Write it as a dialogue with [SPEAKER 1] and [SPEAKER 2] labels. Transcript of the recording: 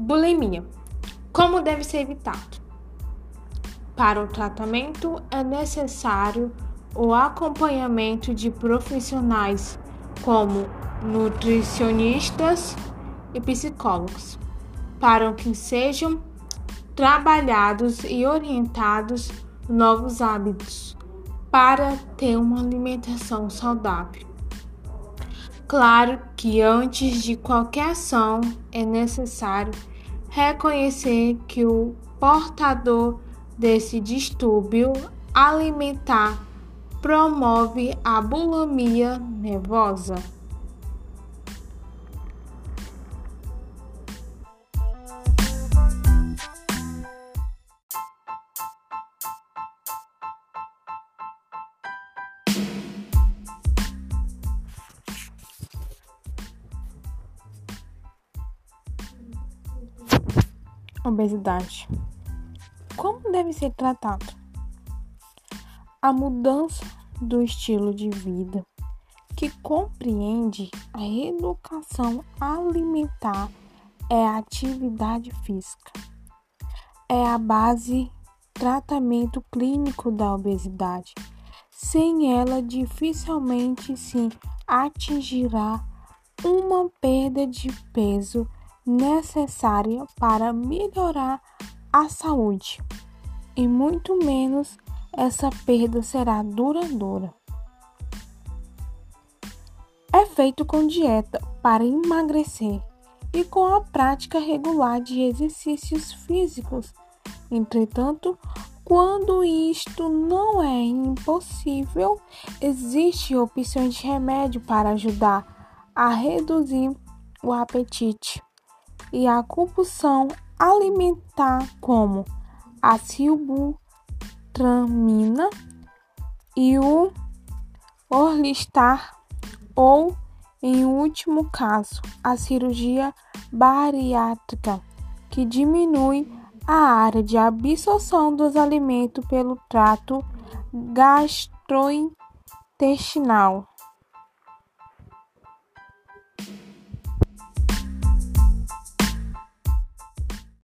[SPEAKER 1] Bulimia. Como deve ser evitado? Para o tratamento é necessário o acompanhamento de profissionais como nutricionistas e psicólogos, para que sejam trabalhados e orientados novos hábitos para ter uma alimentação saudável. Claro que antes de qualquer ação é necessário reconhecer que o portador desse distúrbio alimentar promove a bulimia nervosa.
[SPEAKER 2] Obesidade. Como deve ser tratado? A mudança do estilo de vida, que compreende a reeducação alimentar, é a atividade física. É a base tratamento clínico da obesidade. Sem ela, dificilmente se atingirá uma perda de peso necessária para melhorar a saúde, e muito menos essa perda será duradoura. É feito com dieta para emagrecer e com a prática regular de exercícios físicos. Entretanto, quando isto não é impossível, existem opções de remédio para ajudar a reduzir o apetite e a compulsão alimentar, como a silbutramina e o orlistar, ou, em último caso, a cirurgia bariátrica, que diminui a área de absorção dos alimentos pelo trato gastrointestinal.